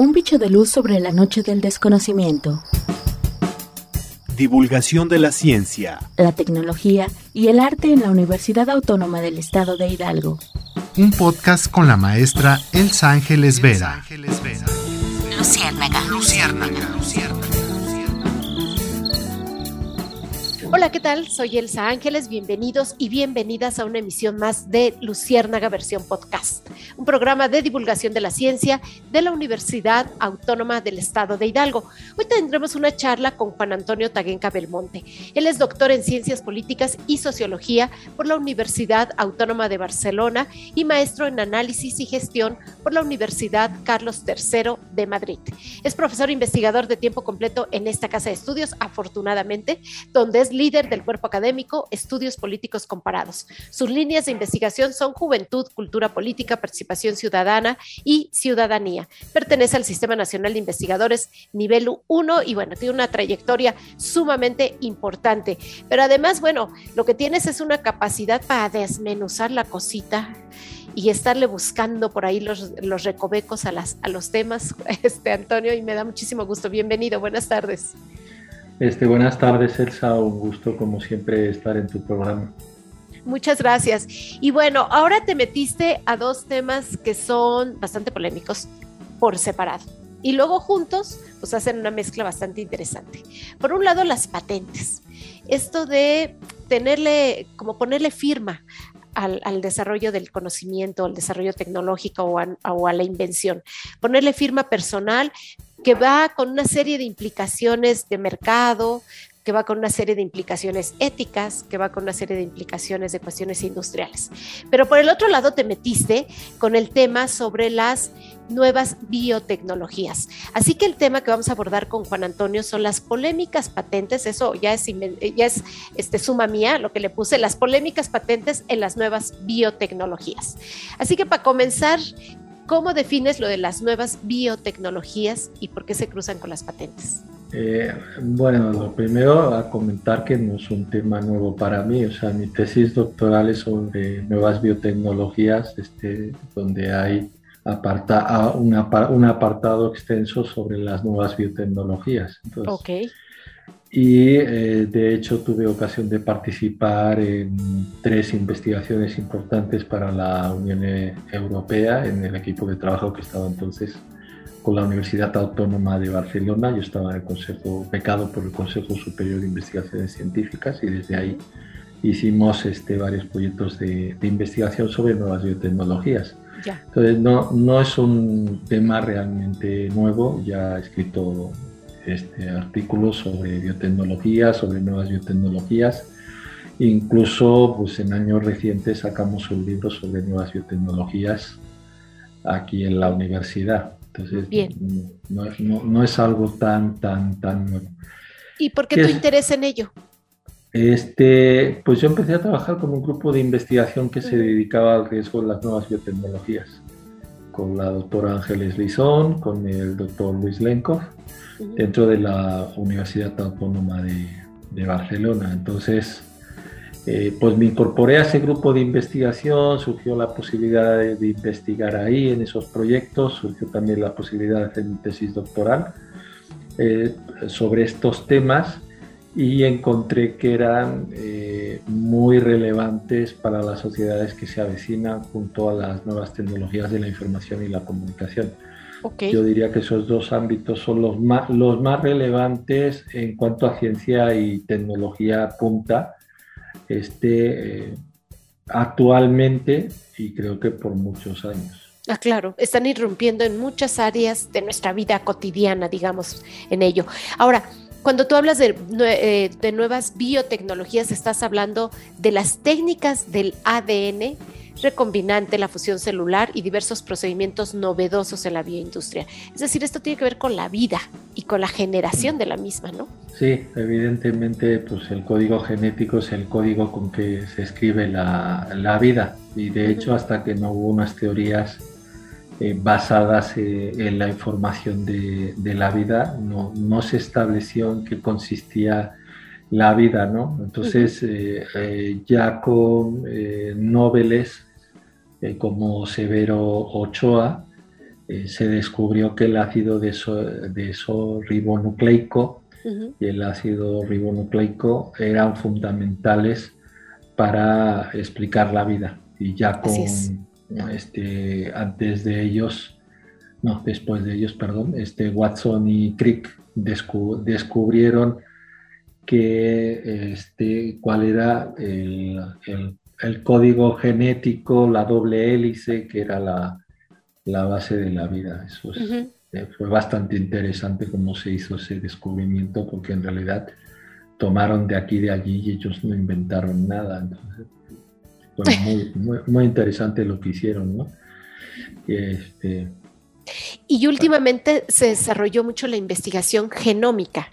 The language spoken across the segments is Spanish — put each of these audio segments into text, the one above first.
Un bicho de luz sobre la noche del desconocimiento. Divulgación de la ciencia, la tecnología y el arte en la Universidad Autónoma del Estado de Hidalgo. Un podcast con la maestra Elsa Ángeles Vera. Luciérnaga. Luciérnaga. Hola, ¿qué tal? Soy Elsa Ángeles, bienvenidos y bienvenidas a una emisión más de Luciérnaga versión podcast, un programa de divulgación de la ciencia de la Universidad Autónoma del Estado de Hidalgo. Hoy tendremos una charla con Juan Antonio Taguenca Belmonte. Él es doctor en Ciencias Políticas y Sociología por la Universidad Autónoma de Barcelona y maestro en Análisis y Gestión por la Universidad Carlos III de Madrid. Es profesor investigador de tiempo completo en esta casa de estudios, afortunadamente, donde es líder del cuerpo académico Estudios Políticos Comparados. Sus líneas de investigación son juventud, cultura política, participación ciudadana y ciudadanía. Pertenece al Sistema Nacional de Investigadores nivel 1 y bueno, tiene una trayectoria sumamente importante. Pero además, bueno, lo que tienes es una capacidad para desmenuzar la cosita y estarle buscando por ahí los, recovecos a, las, a los temas, este Antonio, y me da muchísimo gusto. Bienvenido, buenas tardes. Este, buenas tardes, Elsa. Un gusto, como siempre, estar en tu programa. Muchas gracias. Y bueno, ahora te metiste a dos temas que son bastante polémicos por separado. Y luego juntos, pues hacen una mezcla bastante interesante. Por un lado, las patentes. Esto de tenerle, como ponerle firma al, desarrollo del conocimiento, al desarrollo tecnológico o o a, la invención. Ponerle firma personal, que va con una serie de implicaciones de mercado, que va con una serie de implicaciones éticas, que va con una serie de implicaciones de cuestiones industriales. Pero por el otro lado te metiste con el tema sobre las nuevas biotecnologías. Así que el tema que vamos a abordar con Juan Antonio son las polémicas patentes, eso ya es, ya es este, suma mía, lo que le puse, las polémicas patentes en las nuevas biotecnologías. Así que para comenzar, ¿Cómo defines lo de las nuevas biotecnologías y por qué se cruzan con las patentes? Eh, bueno, lo primero a comentar que no es un tema nuevo para mí, o sea, mi tesis doctoral es sobre nuevas biotecnologías, este, donde hay aparta, un, un, apartado extenso sobre las nuevas biotecnologías. Entonces, okay y eh, de hecho tuve ocasión de participar en tres investigaciones importantes para la Unión Europea en el equipo de trabajo que estaba entonces con la Universidad Autónoma de Barcelona. Yo estaba en el Consejo, becado por el Consejo Superior de Investigaciones Científicas y desde ahí hicimos este, varios proyectos de, de investigación sobre nuevas biotecnologías. Entonces no, no es un tema realmente nuevo, ya he escrito este, artículos sobre biotecnología, sobre nuevas biotecnologías. Incluso pues, en años recientes sacamos un libro sobre nuevas biotecnologías aquí en la universidad. Entonces, no, no, no, es algo tan, tan, tan nuevo. ¿Y por qué tu interés en ello? Este, pues yo empecé a trabajar con un grupo de investigación que se dedicaba al riesgo de las nuevas biotecnologías, con la doctora Ángeles Lizón, con el doctor Luis Lenkov dentro de la Universidad Autónoma de, Barcelona. Entonces, eh, pues me incorporé a ese grupo de investigación, surgió la posibilidad de, investigar ahí en esos proyectos, surgió también la posibilidad de hacer mi tesis doctoral eh, sobre estos temas y encontré que eran eh, muy relevantes para las sociedades que se avecinan junto a las nuevas tecnologías de la información y la comunicación. Yo diría que esos dos ámbitos son los más, los más relevantes en cuanto a ciencia y tecnología punta este, eh, actualmente y creo que por muchos años. Ah, claro, están irrumpiendo en muchas áreas de nuestra vida cotidiana, digamos, en ello. Ahora, cuando tú hablas de, eh, de nuevas biotecnologías, estás hablando de las técnicas del ADN recombinante, la fusión celular y diversos procedimientos novedosos en la bioindustria. Es decir, esto tiene que ver con la vida y con la generación de la misma, ¿no? Sí, evidentemente, pues el código genético es el código con que se escribe la, vida y de hecho hasta que no hubo unas teorías eh, basadas eh, en la información de, la vida, no, no, se estableció en qué consistía la vida, ¿no? Entonces, eh, ya con noveles eh, como Severo Ochoa, eh, se descubrió que el ácido desorribonucleico y el ácido ribonucleico eran fundamentales para explicar la vida. Y ya con este, antes de ellos, no, después de ellos, perdón, este, Watson y Crick descubrieron que este, cuál era el, código genético, la doble hélice, que era la, base de la vida. Eso eh, fue bastante interesante cómo se hizo ese descubrimiento, porque en realidad tomaron de aquí y de allí y ellos no inventaron nada. Entonces, fue muy, interesante lo que hicieron, ¿no? Este, y últimamente se desarrolló mucho la investigación genómica,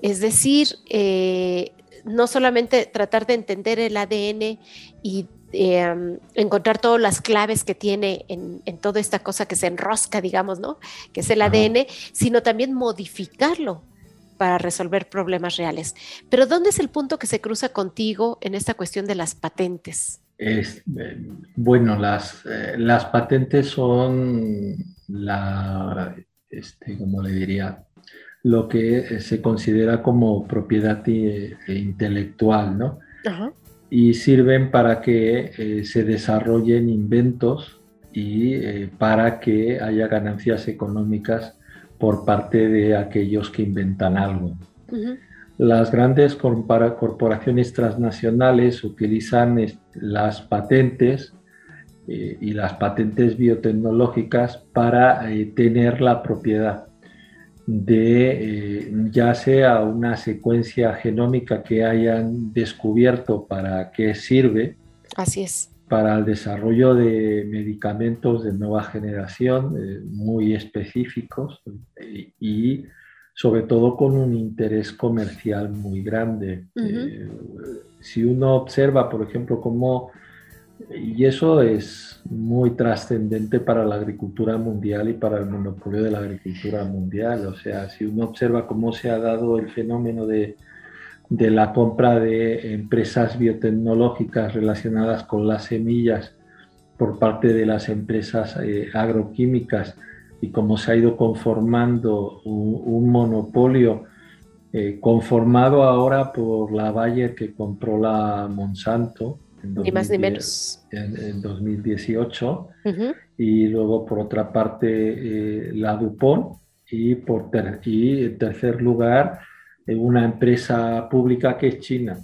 es decir, eh, no solamente tratar de entender el ADN y em, encontrar todas las claves que tiene en, toda esta cosa que se enrosca, digamos, ¿no? Que es el ADN, sino también modificarlo para resolver problemas reales. Pero ¿dónde es el punto que se cruza contigo en esta cuestión de las patentes? Es, eh, bueno, las, eh, las patentes son la, este, como le diría, lo que se considera como propiedad e intelectual, ¿no? Y sirven para que se desarrollen inventos y para que haya ganancias económicas por parte de aquellos que inventan algo. Las grandes corporaciones transnacionales utilizan las patentes eh, y las patentes biotecnológicas para eh, tener la propiedad de eh, ya sea una secuencia genómica que hayan descubierto para qué sirve. Así es para el desarrollo de medicamentos de nueva generación eh, muy específicos eh, y sobre todo con un interés comercial muy grande. Eh, si uno observa, por ejemplo, cómo, y eso es muy trascendente para la agricultura mundial y para el monopolio de la agricultura mundial, o sea, si uno observa cómo se ha dado el fenómeno de de la compra de empresas biotecnológicas relacionadas con las semillas por parte de las empresas eh, agroquímicas y cómo se ha ido conformando un, monopolio eh, conformado ahora por la Bayer que compró la Monsanto en, ni más ni menos. en, 2018 y luego por otra parte eh, la Dupont y, por y en tercer lugar una empresa pública que es China.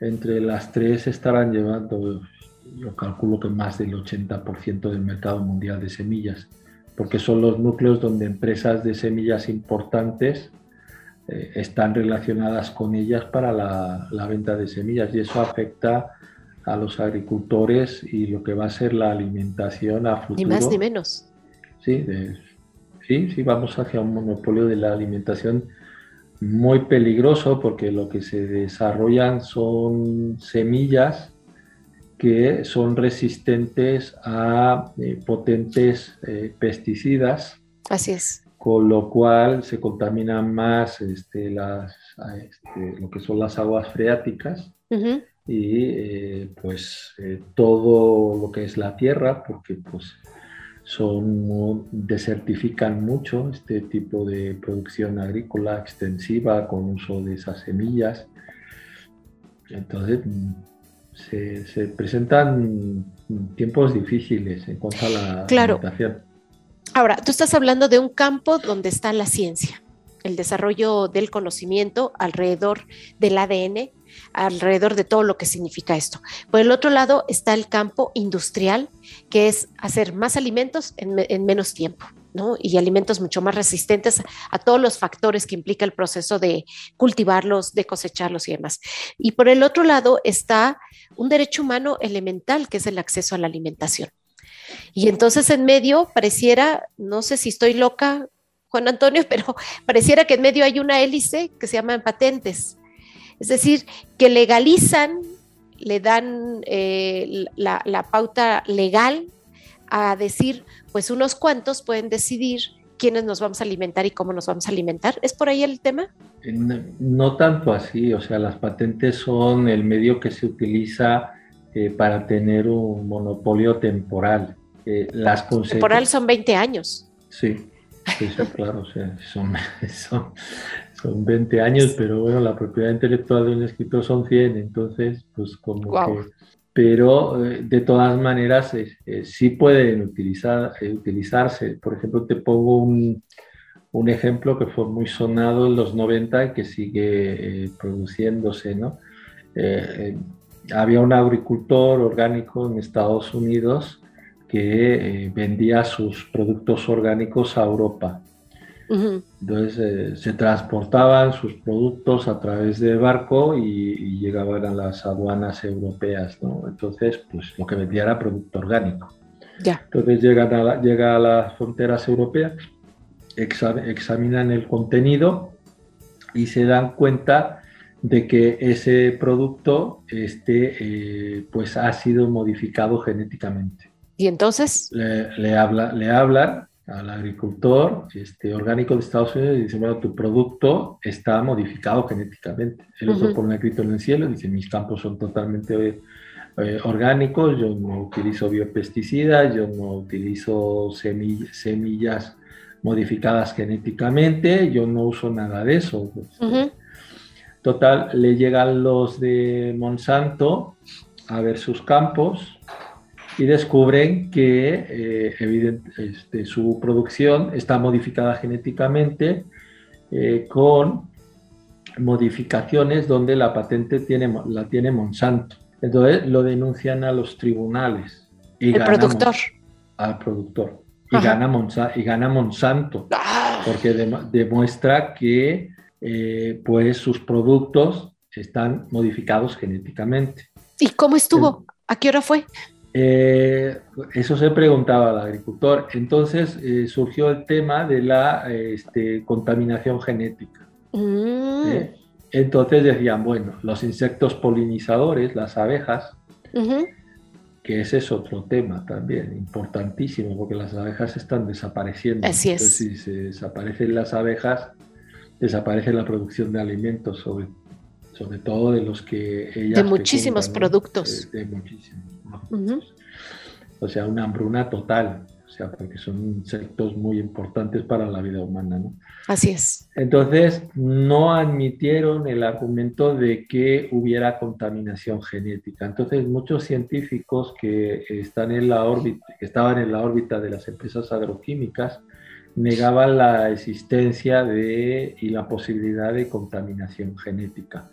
Entre las tres estarán llevando, yo calculo que más del 80% del mercado mundial de semillas, porque son los núcleos donde empresas de semillas importantes eh, están relacionadas con ellas para la, venta de semillas y eso afecta a los agricultores y lo que va a ser la alimentación a futuro. Ni más ni menos. Sí, sí, sí, vamos hacia un monopolio de la alimentación muy peligroso porque lo que se desarrollan son semillas que son resistentes a eh, potentes eh, pesticidas. Así es. Con lo cual se contaminan más este, las, este, lo que son las aguas freáticas y eh, pues todo lo que es la tierra, porque pues son, desertifican mucho este tipo de producción agrícola extensiva con uso de esas semillas. Entonces, se, presentan tiempos difíciles en cuanto a la claro. Ahora, tú estás hablando de un campo donde está la ciencia, el desarrollo del conocimiento alrededor del ADN, alrededor de todo lo que significa esto. Por el otro lado está el campo industrial, que es hacer más alimentos en, menos tiempo. ¿no? y alimentos mucho más resistentes a todos los factores que implica el proceso de cultivarlos, de cosecharlos y demás. Y por el otro lado está un derecho humano elemental, que es el acceso a la alimentación. Y entonces en medio pareciera, no sé si estoy loca, Juan Antonio, pero pareciera que en medio hay una hélice que se llama patentes. Es decir, que legalizan, le dan eh, la, pauta legal a decir, pues unos cuantos pueden decidir quiénes nos vamos a alimentar y cómo nos vamos a alimentar. ¿Es por ahí el tema? No, tanto así, o sea, las patentes son el medio que se utiliza eh, para tener un monopolio temporal. eh, las. Temporal son 20 años. Sí, claro, son, son, 20 años, pero bueno, la propiedad intelectual de un escritor son 100, entonces, pues como que... Pero eh, de todas maneras eh, sí pueden utilizar, utilizarse. Por ejemplo, te pongo un, un, ejemplo que fue muy sonado en los 90 y que sigue produciéndose, ¿no? Había un agricultor orgánico en Estados Unidos que eh, vendía sus productos orgánicos a Europa. Entonces eh, se transportaban sus productos a través de barco y, llegaban a las aduanas europeas. ¿no? Entonces, pues lo que vendía era producto orgánico. Ya. Entonces llegan a llega a las fronteras europeas, examinan el contenido y se dan cuenta de que ese producto este, eh, pues ha sido modificado genéticamente. Y entonces... Le, habla, le hablan al agricultor este, orgánico de Estados Unidos y dice, bueno, tu producto está modificado genéticamente. El otro uh pone grito en el cielo y dice, mis campos son totalmente eh, orgánicos, yo no utilizo biopesticidas, yo no utilizo semillas modificadas genéticamente, yo no uso nada de eso. Total, le llegan los de Monsanto a ver sus campos y descubren que eh, este, su producción está modificada genéticamente eh, con modificaciones donde la patente tiene, la tiene Monsanto. Entonces lo denuncian a los tribunales. Y El productor. Al productor. Y gana, y gana, Monsanto. ¡Ah! Porque demuestra que eh, pues sus productos están modificados genéticamente. ¿Y cómo estuvo? ¿A qué hora fue? Eh, eso se preguntaba al agricultor. Entonces eh, surgió el tema de la este, contaminación genética. Mm. ¿Eh? Entonces decían, bueno, los insectos polinizadores, las abejas, que ese es otro tema también importantísimo, porque las abejas están desapareciendo. Así es. si se desaparecen las abejas, desaparece la producción de alimentos, sobre, sobre todo de los que ellas... De muchísimos productos. de muchísimos o sea, una hambruna total, o sea, porque son insectos muy importantes para la vida humana, ¿no? Así es. Entonces, no admitieron el argumento de que hubiera contaminación genética. Entonces, muchos científicos que están en la órbita, que estaban en la órbita de las empresas agroquímicas, negaban la existencia de y la posibilidad de contaminación genética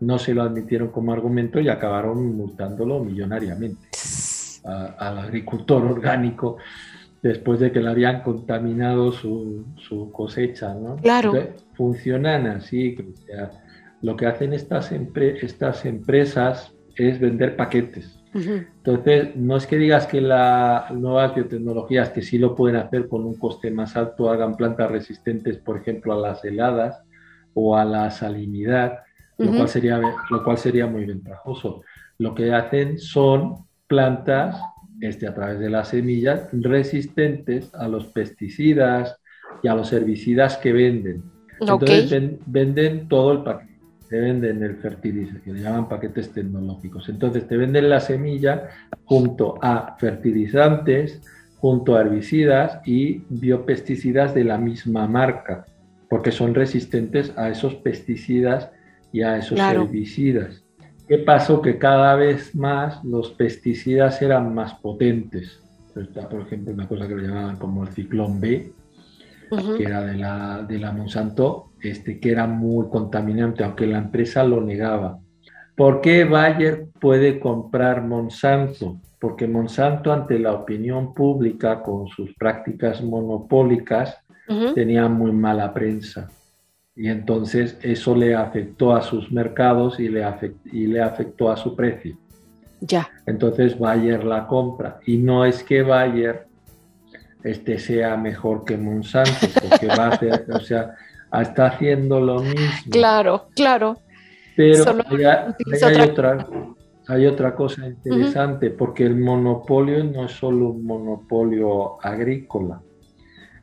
no se lo admitieron como argumento y acabaron multándolo millonariamente al agricultor orgánico después de que le habían contaminado su, cosecha. ¿no? Claro. funcionan así. lo que hacen estas, estas empresas es vender paquetes. Entonces, no es que digas que las nuevas biotecnologías que sí lo pueden hacer con un coste más alto hagan plantas resistentes, por ejemplo, a las heladas o a la salinidad, lo, cual sería, lo cual sería muy ventajoso. Lo que hacen son plantas este, a través de las semillas resistentes a los pesticidas y a los herbicidas que venden. Entonces venden todo el paquete, te venden el fertilizante, que le llaman paquetes tecnológicos. Entonces te venden la semilla junto a fertilizantes, junto a herbicidas y biopesticidas de la misma marca, porque son resistentes a esos pesticidas y a esos herbicidas. ¿Qué pasó? Que cada vez más los pesticidas eran más potentes. Por ejemplo, una cosa que le llamaban como el ciclón B, que era de la, de la Monsanto, este, que era muy contaminante, aunque la empresa lo negaba. ¿Por qué Bayer puede comprar Monsanto? Porque Monsanto, ante la opinión pública, con sus prácticas monopólicas, tenía muy mala prensa y entonces eso le afectó a sus mercados y le, y le afectó a su precio. Ya. Entonces Bayer la compra y no es que Bayer este sea mejor que Monsanto, porque va a hacer, o sea, está haciendo lo mismo. Claro, claro. Pero hay, otra, hay otra cosa interesante, porque el monopolio no es solo un monopolio agrícola,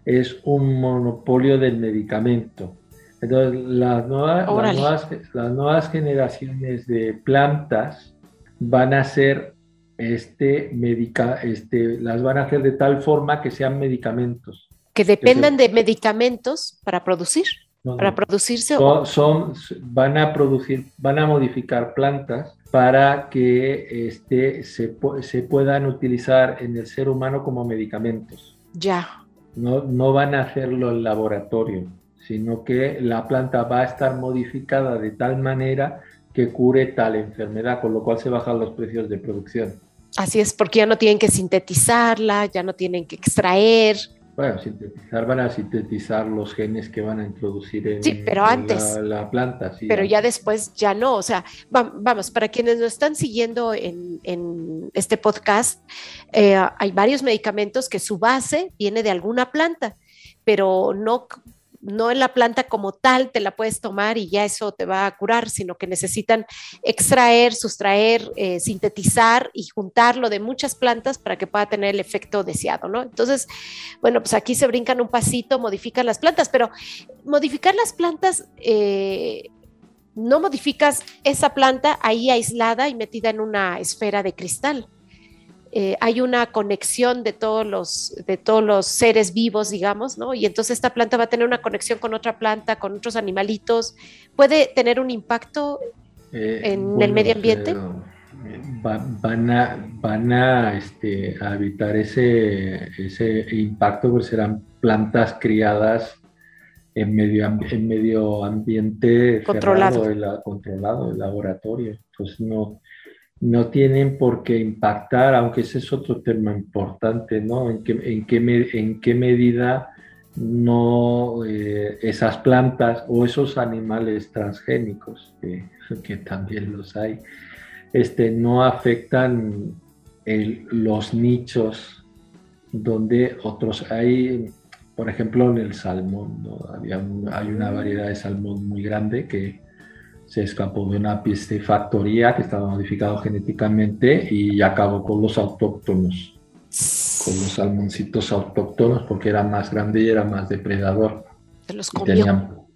es un monopolio del medicamento. Entonces, las nuevas, las nuevas, generaciones de plantas van a ser este, medica, este, las van a hacer de tal forma que sean medicamentos. Que dependan de medicamentos para producir, para producirse. Son, son, van a producir, van a modificar plantas para que este, se, se puedan utilizar en el ser humano como medicamentos. Ya. No, no van a hacerlo en laboratorio, sino que la planta va a estar modificada de tal manera que cure tal enfermedad, con lo cual se bajan los precios de producción. Así es, porque ya no tienen que sintetizarla, ya no tienen que extraer. Bueno, sintetizar van a sintetizar los genes que van a introducir en, sí, pero antes, la, planta. Sí, pero ya después ya no. O sea, vamos, para quienes nos están siguiendo en, en este podcast, eh, hay varios medicamentos que su base viene de alguna planta, pero no no en la planta como tal te la puedes tomar y ya eso te va a curar, sino que necesitan extraer, sustraer, eh, sintetizar y juntarlo de muchas plantas para que pueda tener el efecto deseado, ¿no? Entonces, bueno, pues aquí se brincan un pasito, modifican las plantas, pero modificar las plantas... Eh, no modificas esa planta ahí aislada y metida en una esfera de cristal eh, hay una conexión de todos, los, de todos los seres vivos, digamos, ¿no? Y entonces esta planta va a tener una conexión con otra planta, con otros animalitos. ¿Puede tener un impacto eh, en el medio ambiente? van a, van a, este, evitar ese, ese impacto, porque serán plantas criadas en medio, en medio ambiente controlado, cerrado, controlado, el laboratorio. Pues no, no tienen por qué impactar, aunque ese es otro tema importante, ¿no? En qué, en qué, en qué medida no eh, esas plantas o esos animales transgénicos, que, también los hay, este, no afectan los nichos donde otros hay, por ejemplo, en el salmón, Había hay una variedad de salmón muy grande que se escapó de una piscifactoría que estaba modificado genéticamente y acabó con los autóctonos, con los salmoncitos autóctonos porque era más grande y era más depredador. Se los comió.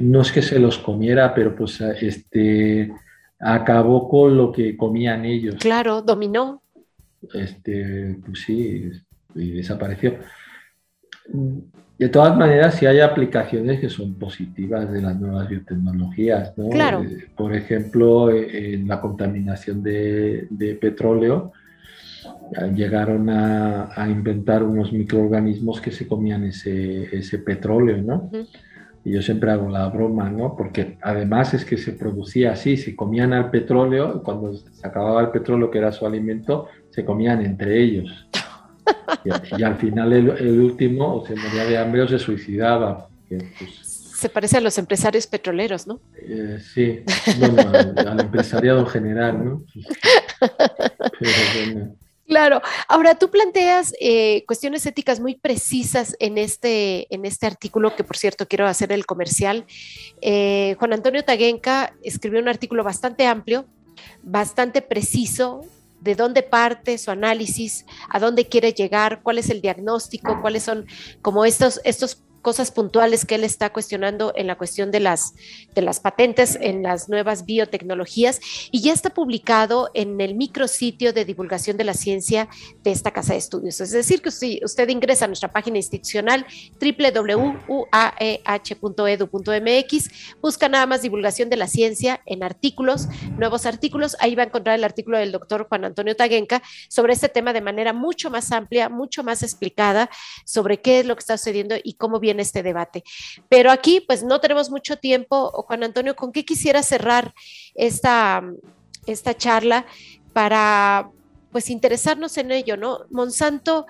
no es que se los comiera, pero pues este acabó con lo que comían ellos. Claro, dominó. Este, pues sí, y desapareció. De todas maneras, sí hay aplicaciones que son positivas de las nuevas biotecnologías, ¿no? Claro. Eh, por ejemplo, eh, en la contaminación de, petróleo, llegaron a, inventar unos microorganismos que se comían ese, petróleo, ¿no? Y yo siempre hago la broma, ¿no? Porque además es que se producía así, se comían al petróleo, cuando se acababa el petróleo, que era su alimento, se comían entre ellos. Y, al final el, último o se moría de hambre o se suicidaba. Pues, se parece a los empresarios petroleros, ¿no? Eh, sí, bueno, al, empresariado general, ¿no? Claro. Ahora, tú planteas eh, cuestiones éticas muy precisas en este, en este artículo, que por cierto quiero hacer el comercial. Eh, Juan Antonio Taguenca escribió un artículo bastante amplio, bastante preciso, de dónde parte su análisis, a dónde quiere llegar, cuál es el diagnóstico, cuáles son como estos, estos cosas puntuales que él está cuestionando en la cuestión de las, de las patentes en las nuevas biotecnologías y ya está publicado en el micrositio de divulgación de la ciencia de esta casa de estudios. Es decir, que si usted ingresa a nuestra página institucional www.uaeh.edu.mx, busca nada más divulgación de la ciencia en artículos, nuevos artículos, ahí va a encontrar el artículo del doctor Juan Antonio Taguenca sobre este tema de manera mucho más amplia, mucho más explicada sobre qué es lo que está sucediendo y cómo viene en este debate. Pero aquí, pues no tenemos mucho tiempo. Juan Antonio, ¿con qué quisiera cerrar esta, esta charla para pues interesarnos en ello, ¿no? Monsanto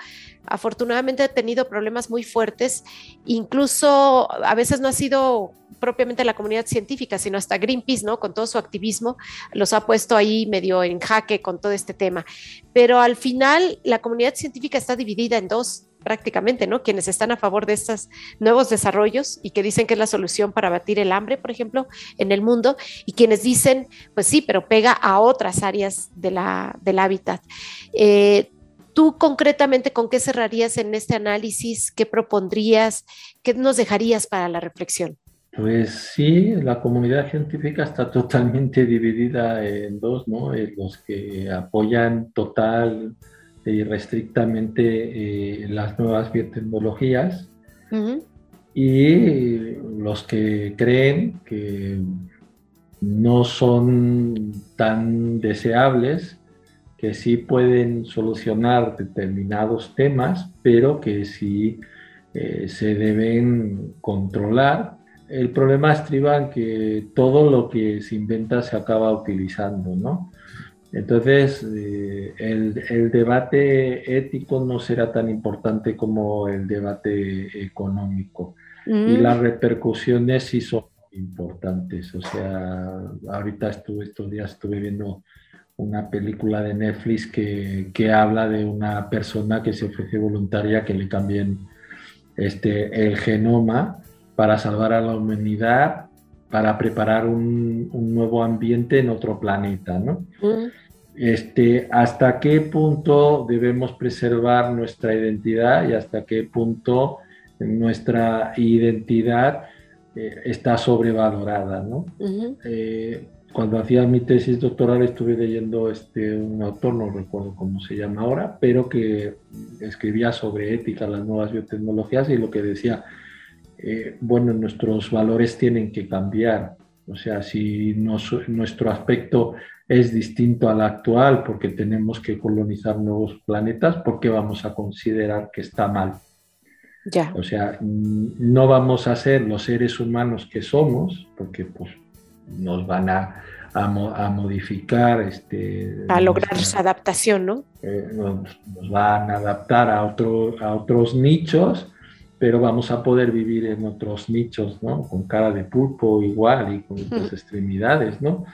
afortunadamente ha tenido problemas muy fuertes, incluso a veces no ha sido propiamente la comunidad científica, sino hasta Greenpeace, ¿no? Con todo su activismo, los ha puesto ahí medio en jaque con todo este tema. Pero al final la comunidad científica está dividida en dos prácticamente, ¿no? Quienes están a favor de estos nuevos desarrollos y que dicen que es la solución para abatir el hambre, por ejemplo, en el mundo, y quienes dicen, pues sí, pero pega a otras áreas del hábitat. Eh, ¿Tú concretamente con qué cerrarías en este análisis? ¿Qué propondrías? ¿Qué nos dejarías para la reflexión? Pues sí, la comunidad científica está totalmente dividida en dos, ¿no? los que apoyan total y restrictamente eh, las nuevas biotecnologías. Y los que creen que no son tan deseables, que sí pueden solucionar determinados temas, pero que sí eh, se deben controlar. El problema estriba en que todo lo que se inventa se acaba utilizando, ¿no? Entonces, eh, el, debate ético no será tan importante como el debate económico. Y mm. las repercusiones sí son importantes. O sea, ahorita estuve, estos días estuve viendo una película de Netflix que, que habla de una persona que se ofrece voluntaria que le cambien este, el genoma para salvar a la humanidad, para preparar un, nuevo ambiente en otro planeta, ¿no? Mm. Este, hasta qué punto debemos preservar nuestra identidad y hasta qué punto nuestra identidad eh, está sobrevalorada, ¿no? Eh, cuando hacía mi tesis doctoral estuve leyendo este, un autor, no recuerdo cómo se llama ahora, pero que escribía sobre ética, las nuevas biotecnologías y lo que decía, eh, bueno, nuestros valores tienen que cambiar. O sea, si nuestro aspecto es distinto al actual porque tenemos que colonizar nuevos planetas, ¿por qué vamos a considerar que está mal? Ya. O sea, no vamos a ser los seres humanos que somos, porque pues, nos van a, a, modificar. Este, a lograr esa adaptación, ¿no? Eh, nos, nos, van a adaptar a, otro, a otros nichos pero vamos a poder vivir en otros nichos, ¿no? Con cara de pulpo igual y con otras extremidades, ¿no?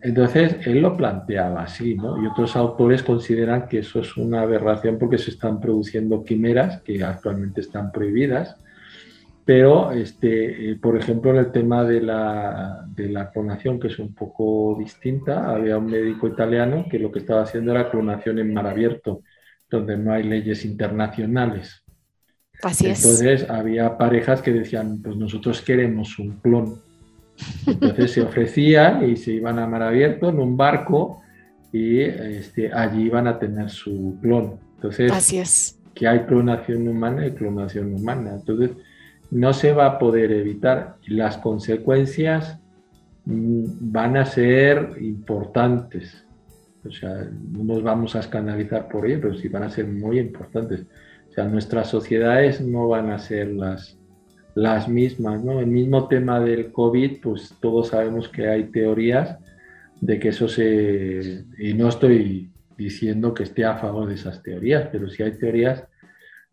Entonces, él lo planteaba así, ¿no? Y otros autores consideran que eso es una aberración porque se están produciendo quimeras que actualmente están prohibidas, pero, este, eh, por ejemplo, en el tema de la, de la clonación, que es un poco distinta, había un médico italiano que lo que estaba haciendo era clonación en mar abierto, donde no hay leyes internacionales. Así Entonces había parejas que decían, pues nosotros queremos un clon. Entonces se ofrecían y se iban a mar abierto en un barco y este, allí iban a tener su clon. Entonces, Así es. que hay clonación humana y clonación humana. Entonces, no se va a poder evitar. Las consecuencias mm, van a ser importantes. O sea, no nos vamos a escandalizar por ello, pero sí van a ser muy importantes sea, nuestras sociedades no van a ser las, las mismas, ¿no? El mismo tema del COVID, pues todos sabemos que hay teorías de que eso se... Y no estoy diciendo que esté a favor de esas teorías, pero sí hay teorías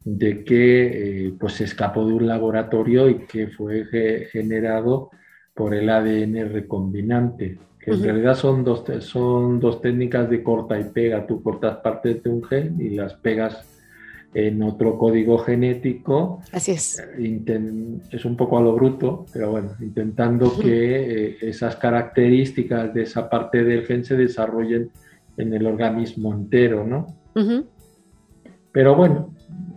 de que eh, pues se escapó de un laboratorio y que fue generado por el ADN recombinante, que en realidad son dos, son dos técnicas de corta y pega. Tú cortas parte de un gen y las pegas en otro código genético. Así es. es un poco a lo bruto, pero bueno, intentando que eh, esas características de esa parte del gen se desarrollen en el organismo entero, ¿no? Pero bueno,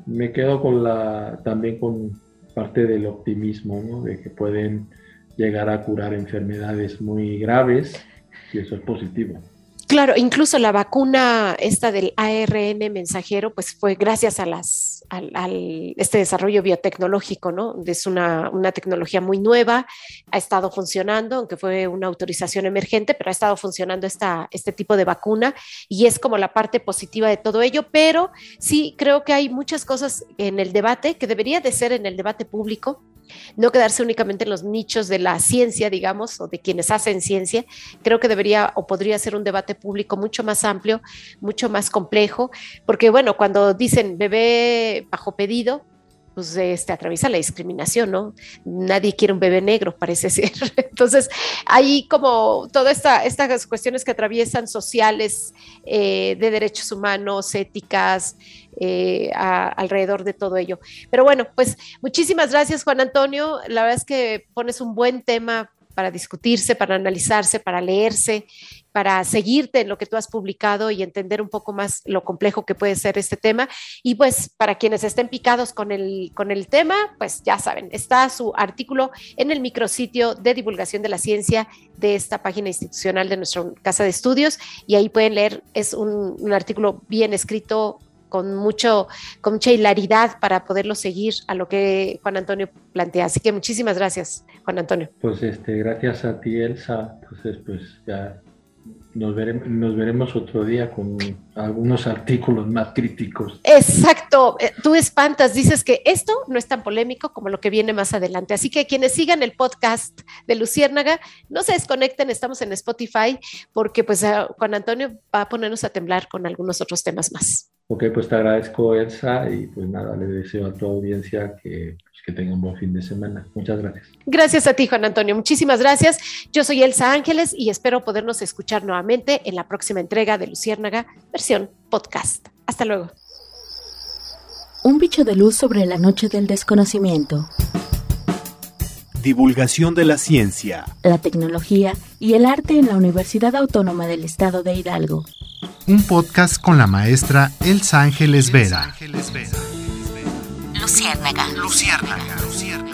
me quedo con la, también con parte del optimismo, ¿no? De que pueden llegar a curar enfermedades muy graves y eso es positivo. Claro, incluso la vacuna esta del ARN mensajero, pues fue gracias a las, al, este desarrollo biotecnológico, ¿no? Es una, una, tecnología muy nueva, ha estado funcionando, aunque fue una autorización emergente, pero ha estado funcionando esta, este tipo de vacuna y es como la parte positiva de todo ello, pero sí creo que hay muchas cosas en el debate que debería de ser en el debate público no quedarse únicamente en los nichos de la ciencia, digamos, o de quienes hacen ciencia. Creo que debería o podría ser un debate público mucho más amplio, mucho más complejo, porque bueno, cuando dicen bebé bajo pedido, pues este, atraviesa la discriminación, ¿no? Nadie quiere un bebé negro, parece ser. Entonces, hay como todas esta, estas cuestiones que atraviesan sociales, eh, de derechos humanos, éticas, eh, alrededor de todo ello. Pero bueno, pues muchísimas gracias, Juan Antonio. La verdad es que pones un buen tema para discutirse, para analizarse, para leerse, para seguirte en lo que tú has publicado y entender un poco más lo complejo que puede ser este tema. Y pues para quienes estén picados con el, con el tema, pues ya saben, está su artículo en el micrositio de divulgación de la ciencia de esta página institucional de nuestra casa de estudios y ahí pueden leer, es un, un artículo bien escrito, con, mucho, con mucha hilaridad para poderlo seguir a lo que Juan Antonio plantea. Así que muchísimas gracias, Juan Antonio. Pues este, gracias a ti, Elsa. Entonces, pues ya nos, veremos, nos veremos otro día con algunos artículos más críticos. Exacto, eh, tú espantas, dices que esto no es tan polémico como lo que viene más adelante. Así que quienes sigan el podcast de Luciérnaga, no se desconecten, estamos en Spotify, porque pues eh, Juan Antonio va a ponernos a temblar con algunos otros temas más. Ok, pues te agradezco, Elsa, y pues nada, le deseo a tu audiencia que, pues, que tenga un buen fin de semana. Muchas gracias. Gracias a ti, Juan Antonio. Muchísimas gracias. Yo soy Elsa Ángeles y espero podernos escuchar nuevamente en la próxima entrega de Luciérnaga, versión podcast. Hasta luego. Un bicho de luz sobre la noche del desconocimiento. Divulgación de la ciencia, la tecnología y el arte en la Universidad Autónoma del Estado de Hidalgo. Un podcast con la maestra Elsa Ángeles Vera. Luciérnaga. Luciérnaga. Luciérnaga.